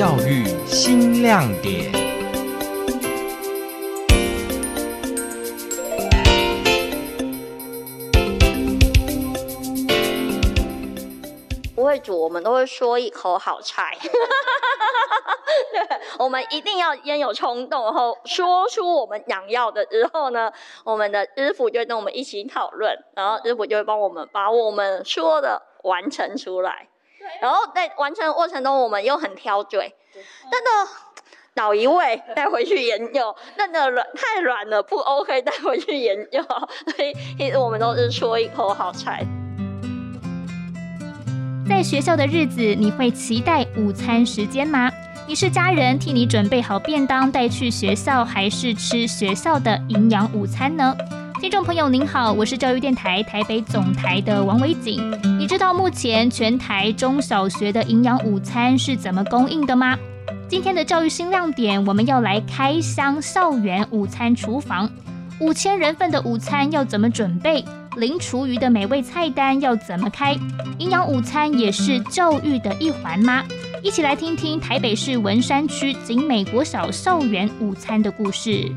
教育新亮点。不会煮，我们都会说一口好菜。对，我们一定要先有冲动，然后说出我们想要的之后呢，我们的师傅就跟我们一起讨论，然后师傅就会帮我们把我们说的完成出来。然后在完成的过程中，我们又很挑嘴，真的老一位带回去研究，真的软太软了不 OK 带回去研究，所以其实我们都是说一口好菜。在学校的日子，你会期待午餐时间吗？你是家人替你准备好便当带去学校，还是吃学校的营养午餐呢？听众朋友您好，我是教育电台台北总台的王维景。你知道目前全台中小学的营养午餐是怎么供应的吗？今天的教育新亮点，我们要来开箱校园午餐厨房。五千人份的午餐要怎么准备？零厨余的美味菜单要怎么开？营养午餐也是教育的一环吗？一起来听听台北市文山区景美国小校园午餐的故事。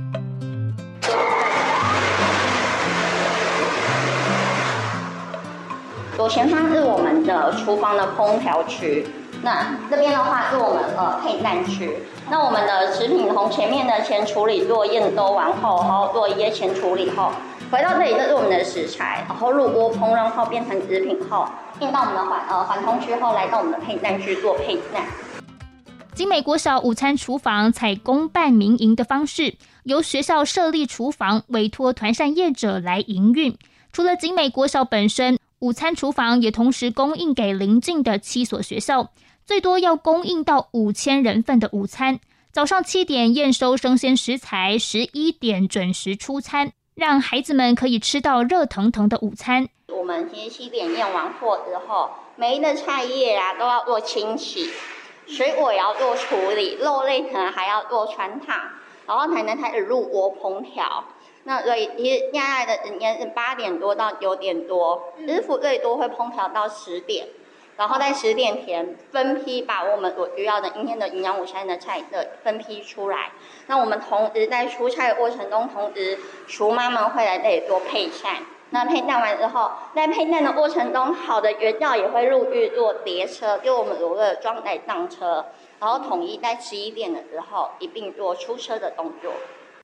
左前方是我们的厨房的烹调区，那这边的话是我们呃配蛋区。那我们的食品从前面的前处理做验收完后，然后做一些前处理后，回到这里这是我们的食材，然后入锅烹饪后变成食品后，进到我们的缓呃缓通区后，来到我们的配蛋区做配蛋。景美国小午餐厨房采公办民营的方式，由学校设立厨房，委托团膳业者来营运。除了景美国小本身，午餐厨房也同时供应给邻近的七所学校，最多要供应到五千人份的午餐。早上七点验收生鲜食材，十一点准时出餐，让孩子们可以吃到热腾腾的午餐。我们今天七点验完货之后，每一个菜叶啊都要做清洗，水果也要做处理，肉类可能还要做穿烫，然后才能开始入锅烹调。那所以其实恋爱的时间是八点多到九点多，师傅最多会烹调到十点，然后在十点前分批把我们所需要的今天的营养午餐的菜色分批出来。那我们同时在出菜的过程中，同时厨妈们会来这里做配菜。那配蛋完之后，在配蛋的过程中，好的原料也会陆续做叠车，就我们所谓的装载上车，然后统一在十一点的时候一并做出车的动作。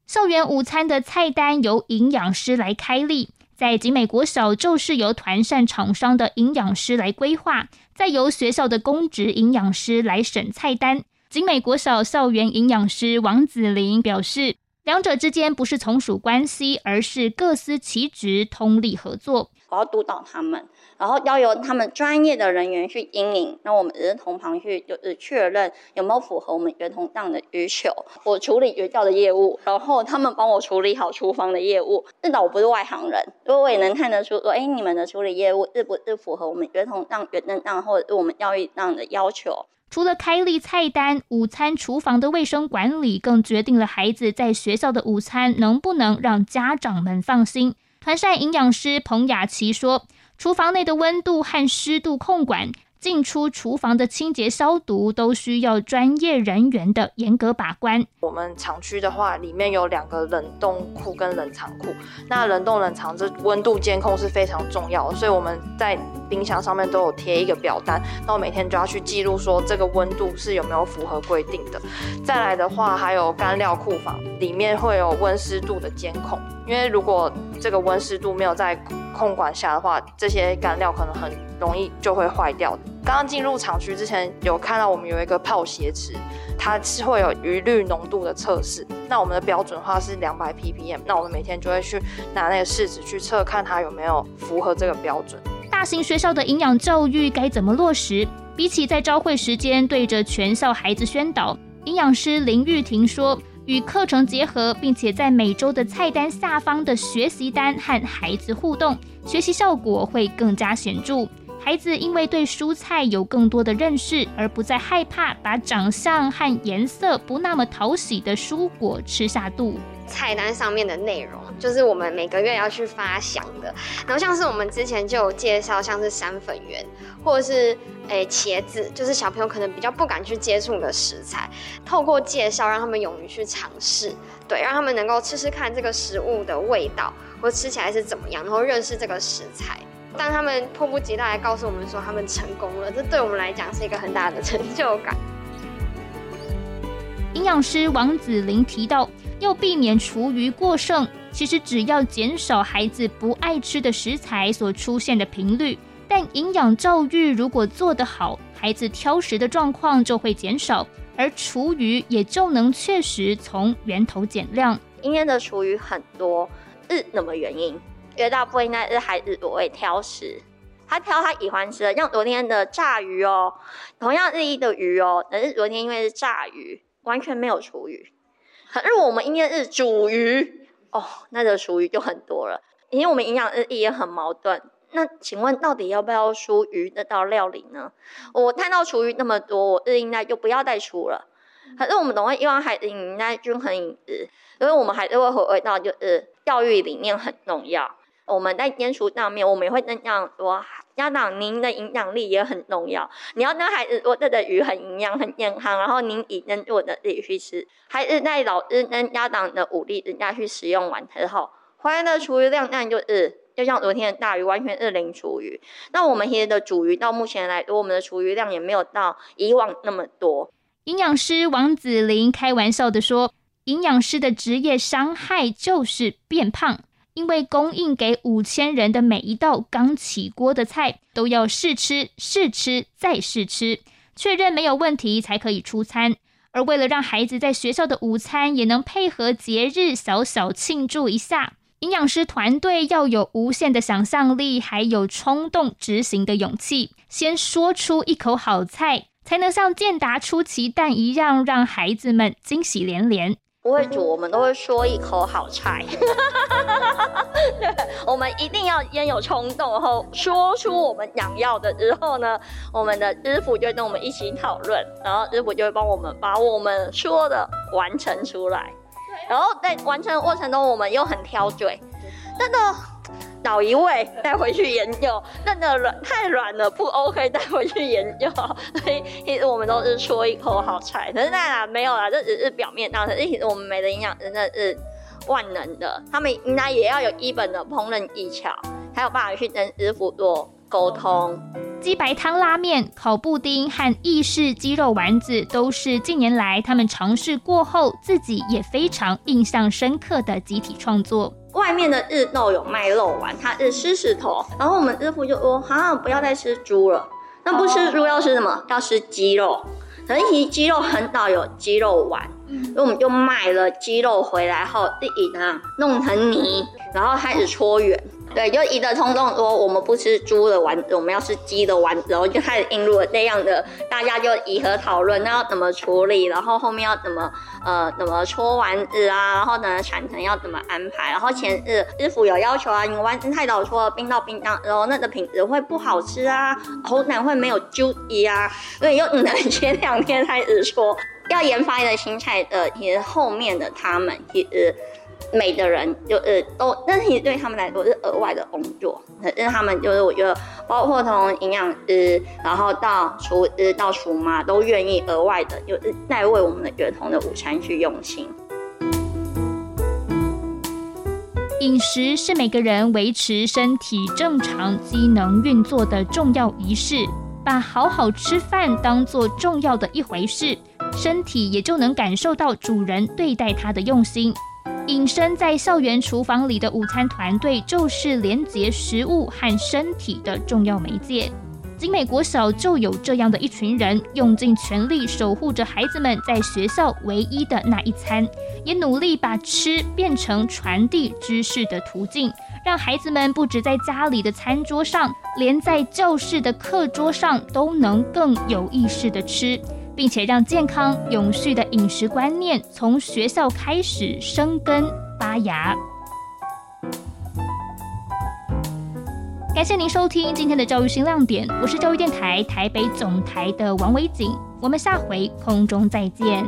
校园午餐的菜单由营养师来开立，在景美国小就是由团膳厂商的营养师来规划，再由学校的公职营养师来审菜单。景美国小校园营养师王子林表示，两者之间不是从属关系，而是各司其职，通力合作。我要督导他们，然后要由他们专业的人员去经营，那我们只是从旁去就是确认有没有符合我们儿童这样的需求。我处理学校的业务，然后他们帮我处理好厨房的业务。至少我不是外行人，所以我也能看得出说，哎，你们的处理业务是不是符合我们儿童让原能让或者是我们教育这样的要求？除了开立菜单，午餐厨房的卫生管理更决定了孩子在学校的午餐能不能让家长们放心。团膳营养师彭雅琪说：“厨房内的温度和湿度控管，进出厨房的清洁消毒，都需要专业人员的严格把关。我们厂区的话，里面有两个冷冻库跟冷藏库。那冷冻冷藏这温度监控是非常重要的，所以我们在冰箱上面都有贴一个表单，那我每天就要去记录说这个温度是有没有符合规定的。再来的话，还有干料库房，里面会有温湿度的监控，因为如果这个温湿度没有在控管下的话，这些干料可能很容易就会坏掉。刚刚进入厂区之前，有看到我们有一个泡鞋池，它是会有余氯浓度的测试。那我们的标准话是两百 ppm，那我们每天就会去拿那个试纸去测，看它有没有符合这个标准。大型学校的营养教育该怎么落实？比起在朝会时间对着全校孩子宣导，营养师林玉婷说。与课程结合，并且在每周的菜单下方的学习单和孩子互动，学习效果会更加显著。孩子因为对蔬菜有更多的认识，而不再害怕把长相和颜色不那么讨喜的蔬果吃下肚。菜单上面的内容，就是我们每个月要去发想的。然后像是我们之前就有介绍，像是山粉圆，或者是诶茄子，就是小朋友可能比较不敢去接触的食材，透过介绍让他们勇于去尝试，对，让他们能够吃吃看这个食物的味道，或吃起来是怎么样，然后认识这个食材。当他们迫不及待来告诉我们说他们成功了，这对我们来讲是一个很大的成就感。营养师王子玲提到，要避免厨余过剩，其实只要减少孩子不爱吃的食材所出现的频率，但营养教育如果做得好，孩子挑食的状况就会减少，而厨余也就能确实从源头减量。今天的厨余很多，是什么原因？因为大部分应该是孩子不会挑食，他挑他喜欢吃的，像昨天的炸鱼哦，同样日一的鱼哦，但是昨天因为是炸鱼。完全没有厨余，可是我们应该日煮鱼哦，那个厨余就很多了。因为我们营养日益也很矛盾。那请问到底要不要出鱼那道料理呢？我看到厨余那么多，我日应该就不要再出了。可是我们总会希望孩子应该均衡饮食，因为我们还是会回归到就是教育理念很重要。我们在煎熟上面，我们也会这样说：家长，您的影响力也很重要。你要跟孩子说，这个鱼很营养、很健康，然后您以能做的自己去吃。孩子在老师跟家长的鼓励之下去使用完之后，回来的厨余量那就是就像昨天的大鱼，完全是零厨余。那我们现在的煮鱼到目前来说，我们的厨余量也没有到以往那么多。营养师王子林开玩笑的说：“营养师的职业伤害就是变胖。”因为供应给五千人的每一道刚起锅的菜都要试吃、试吃再试吃，确认没有问题才可以出餐。而为了让孩子在学校的午餐也能配合节日小小庆祝一下，营养师团队要有无限的想象力，还有冲动执行的勇气，先说出一口好菜，才能像健达出奇蛋一样，让孩子们惊喜连连。不会煮，我们都会说一口好菜。对，我们一定要先有冲动，然后说出我们想要的之后呢，我们的师傅就会跟我们一起讨论，然后师傅就会帮我们把我们说的完成出来。然后在完成的过程中，我们又很挑嘴，真的。找一位带回去研究，那个软太软了不 OK，带回去研究。所以其实我们都是说一口好菜，可是那没有啦，这只是表面。当然，其实我们美的营养真的是万能的，他们应该也要有一本的烹饪技巧，才有办法去跟师傅做沟通。鸡白汤拉面、烤布丁和意式鸡肉丸子都是近年来他们尝试过后，自己也非常印象深刻的集体创作。外面的日豆有卖肉丸，它是狮子头，然后我们日父就说：“好，不要再吃猪了，那不吃猪要吃什么？要吃鸡肉。可是鸡肉很少有鸡肉丸，所以我们就买了鸡肉回来后，自己呢弄成泥，然后开始搓圆。”对，就一个冲动说我们不吃猪的丸子，我们要吃鸡的丸子，然后就开始引入了这样的，大家就以和讨论，那要怎么处理，然后后面要怎么呃怎么搓丸子啊，然后呢产程要怎么安排，然后前日师傅有要求啊，你丸子太早搓，冰到冰箱，然后那个品质会不好吃啊，口感会没有 juicy 啊，所以又只能前两天开始搓，要研发一个新菜的，其实后面的他们其实。美的人就是都，但是对他们来说是额外的工作。可是他们就是我觉得，包括从营养师，然后到厨师到厨妈，都愿意额外的，就是在为我们的儿童的午餐去用心。饮食是每个人维持身体正常机能运作的重要仪式，把好好吃饭当做重要的一回事，身体也就能感受到主人对待它的用心。隐身在校园厨房里的午餐团队，就是连接食物和身体的重要媒介。景美国小就有这样的一群人，用尽全力守护着孩子们在学校唯一的那一餐，也努力把吃变成传递知识的途径，让孩子们不止在家里的餐桌上，连在教室的课桌上都能更有意识的吃。并且让健康永续的饮食观念从学校开始生根发芽。感谢您收听今天的教育新亮点，我是教育电台台北总台的王维景，我们下回空中再见。